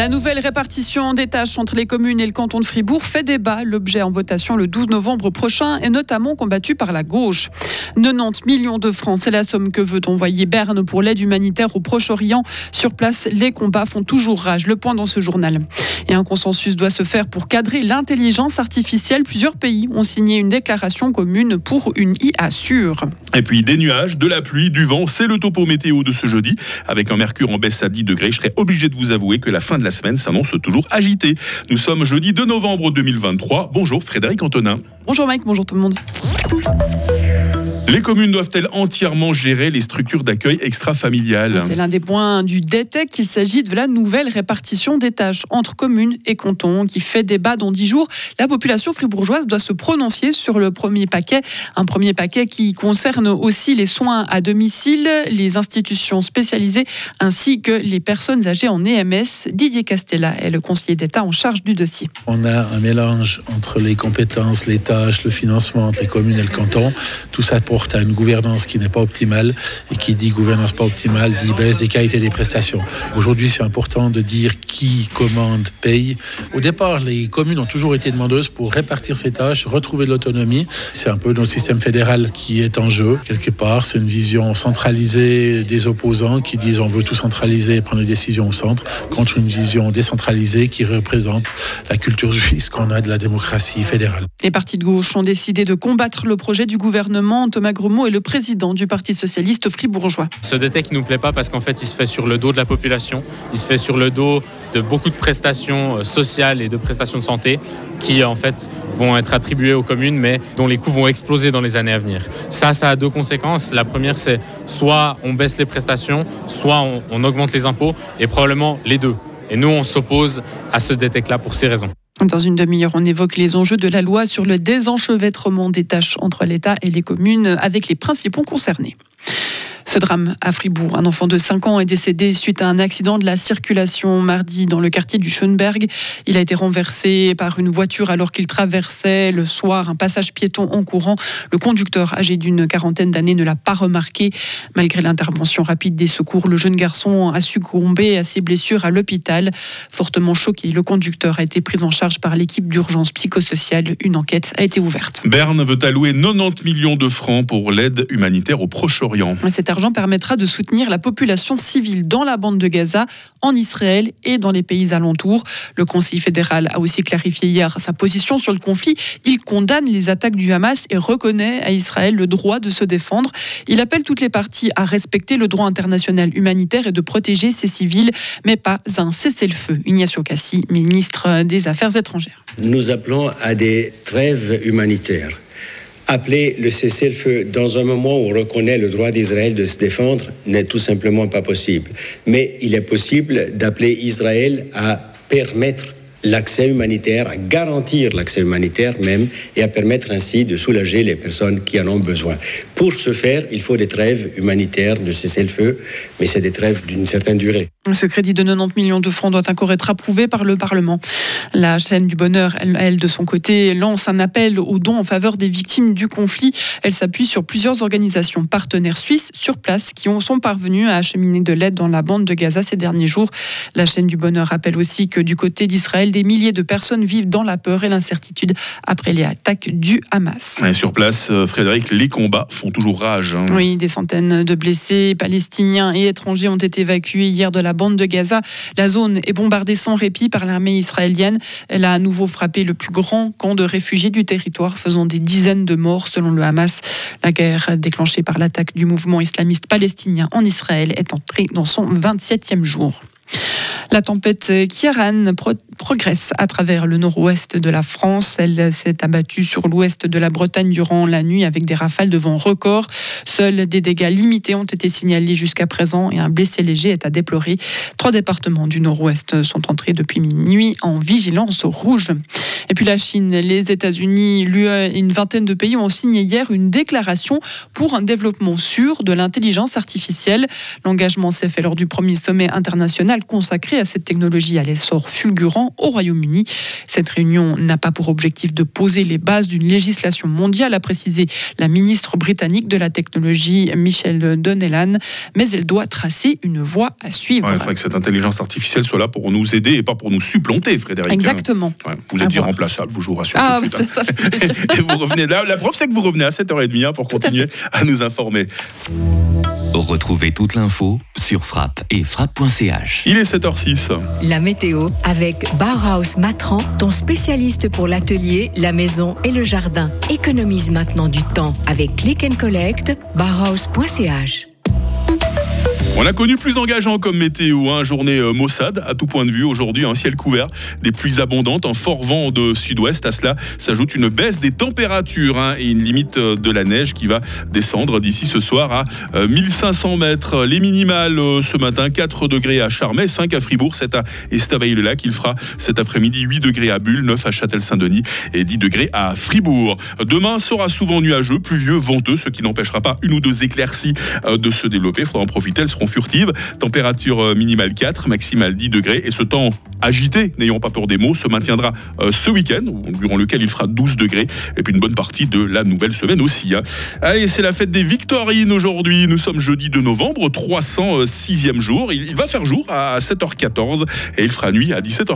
La nouvelle répartition des tâches entre les communes et le canton de Fribourg fait débat. L'objet en votation le 12 novembre prochain est notamment combattu par la gauche. 90 millions de francs, c'est la somme que veut envoyer Berne pour l'aide humanitaire au Proche-Orient. Sur place, les combats font toujours rage. Le point dans ce journal. Et un consensus doit se faire pour cadrer l'intelligence artificielle. Plusieurs pays ont signé une déclaration commune pour une IA sûre. Et puis des nuages, de la pluie, du vent, c'est le topo météo de ce jeudi. Avec un mercure en baisse à 10 degrés, je serais obligé de vous avouer que la fin de la semaine s'annonce toujours agitée. Nous sommes jeudi 2 novembre 2023. Bonjour Frédéric Antonin. Bonjour Mike, bonjour tout le monde. Les communes doivent-elles entièrement gérer les structures d'accueil extra-familiales C'est l'un des points du DETEC. Il s'agit de la nouvelle répartition des tâches entre communes et cantons qui fait débat dans dix jours. La population fribourgeoise doit se prononcer sur le premier paquet. Un premier paquet qui concerne aussi les soins à domicile, les institutions spécialisées ainsi que les personnes âgées en EMS. Didier Castella est le conseiller d'État en charge du dossier. On a un mélange entre les compétences, les tâches, le financement entre les communes et le canton. Tout ça pour à une gouvernance qui n'est pas optimale. Et qui dit gouvernance pas optimale dit baisse des qualités des prestations. Aujourd'hui, c'est important de dire qui commande, paye. Au départ, les communes ont toujours été demandeuses pour répartir ces tâches, retrouver de l'autonomie. C'est un peu notre système fédéral qui est en jeu, quelque part. C'est une vision centralisée des opposants qui disent on veut tout centraliser et prendre les décisions au centre, contre une vision décentralisée qui représente la culture suisse qu'on a de la démocratie fédérale. Les partis de gauche ont décidé de combattre le projet du gouvernement. Thomas est le président du Parti socialiste fribourgeois. Ce DTEC ne nous plaît pas parce qu'en fait, il se fait sur le dos de la population, il se fait sur le dos de beaucoup de prestations euh, sociales et de prestations de santé qui en fait vont être attribuées aux communes mais dont les coûts vont exploser dans les années à venir. Ça, ça a deux conséquences. La première, c'est soit on baisse les prestations, soit on, augmente les impôts et probablement les deux. Et nous, on s'oppose à ce DTEC-là pour ces raisons. Dans une demi-heure, on évoque les enjeux de la loi sur le désenchevêtrement des tâches entre l'État et les communes avec les principaux concernés. Ce drame à Fribourg, un enfant de 5 ans est décédé suite à un accident de la circulation mardi dans le quartier du Schönberg. Il a été renversé par une voiture alors qu'il traversait le soir un passage piéton en courant. Le conducteur, âgé d'une quarantaine d'années, ne l'a pas remarqué. Malgré l'intervention rapide des secours, le jeune garçon a succombé à ses blessures à l'hôpital. Fortement choqué, le conducteur a été pris en charge par l'équipe d'urgence psychosociale. Une enquête a été ouverte. Berne veut allouer 90 millions de francs pour l'aide humanitaire au Proche-Orient permettra de soutenir la population civile dans la bande de Gaza, en Israël et dans les pays alentours. Le Conseil fédéral a aussi clarifié hier sa position sur le conflit. Il condamne les attaques du Hamas et reconnaît à Israël le droit de se défendre. Il appelle toutes les parties à respecter le droit international humanitaire et de protéger ses civils, mais pas un cessez-le-feu. Ignacio Cassi, ministre des Affaires étrangères. Nous appelons à des trêves humanitaires appeler le cessez-le-feu dans un moment où on reconnaît le droit d'Israël de se défendre n'est tout simplement pas possible. Mais il est possible d'appeler Israël à permettre l'accès humanitaire, à garantir l'accès humanitaire même, et à permettre ainsi de soulager les personnes qui en ont besoin. Pour ce faire, il faut des trêves humanitaires de cessez-le-feu, mais c'est des trêves d'une certaine durée. Ce crédit de 90 millions de francs doit encore être approuvé par le Parlement. La chaîne du bonheur, elle, de son côté, lance un appel aux dons en faveur des victimes du conflit. Elle s'appuie sur plusieurs organisations partenaires suisses sur place qui ont, sont parvenus à acheminer de l'aide dans la bande de Gaza ces derniers jours. La chaîne du bonheur rappelle aussi que du côté d'Israël, des milliers de personnes vivent dans la peur et l'incertitude après les attaques du Hamas. sur place, euh, Frédéric, les combats font toujours rage. Hein. Oui, des centaines de blessés palestiniens et étrangers ont été évacués hier de la bande de Gaza. La zone est bombardée sans répit par l'armée israélienne. Elle a à nouveau frappé le plus grand camp de réfugiés du territoire, faisant des dizaines de morts selon le Hamas. La guerre déclenchée par l'attaque du mouvement islamiste palestinien en Israël est entrée dans son 27e jour. La tempête Kieran progresse à travers le nord-ouest de la France. Elle s'est abattue sur l'ouest de la Bretagne durant la nuit avec des rafales de vent records. Seuls des dégâts limités ont été signalés jusqu'à présent et un blessé léger est à déplorer. Trois départements du nord-ouest sont entrés depuis minuit en vigilance rouge. Et puis la Chine, les États-Unis, l'UE et une vingtaine de pays ont signé hier une déclaration pour un développement sûr de l'intelligence artificielle. L'engagement s'est fait lors du premier sommet international mondiale consacrée à cette technologie à l'essor fulgurant au Royaume-Uni. Cette réunion n'a pas pour objectif de poser les bases d'une législation mondiale, a précisé la ministre britannique de la technologie Michelle Donnellan, mais elle doit tracer une voie à suivre. il faudrait que cette intelligence artificielle soit là pour nous aider et pas pour nous supplanter, Frédéric. Exactement. vous êtes irremplaçable, vous, je vous rassure. Ah, tout de suite, hein. vous revenez, la, la preuve, c'est que vous revenez à 7h30 hein, pour continuer à, à nous informer. Retrouvez toute l'info sur frappe et frappe.ch. Il est 7h06. La météo avec Bauhaus Matran, ton spécialiste pour l'atelier, la maison et le jardin. Économise maintenant du temps avec Click and Collect, bauhaus.ch. On a connu plus engageant comme météo, hein, journée euh, maussade à tout point de vue. Aujourd'hui, un ciel couvert, des pluies abondantes, un fort vent de sud-ouest. À cela s'ajoute une baisse des températures hein, et une limite euh, de la neige qui va descendre d'ici ce soir à 1500 euh, mètres. Les minimales ce matin, 4 degrés à Charmey, 5 à Fribourg, 7 à Estavayer-le-Lac. Il fera cet après-midi 8 degrés à Bulle, 9 à Châtel-Saint-Denis et 10 degrés à Fribourg. Demain sera souvent nuageux, pluvieux, venteux, ce qui n'empêchera pas une ou deux éclaircies de se développer. Il faudra en profiter. Elles seront furtive. Température euh, minimale 4, maximale 10 degrés. Et ce temps agité, n'ayons pas peur des mots, se maintiendra euh, ce week-end, durant lequel il fera 12 degrés. Et puis une bonne partie de la nouvelle semaine aussi. Hein. Allez, c'est la fête des Victorines aujourd'hui. Nous sommes jeudi 2 novembre, 306e jour. Il va faire jour à 7h14 et il fera nuit à 17h.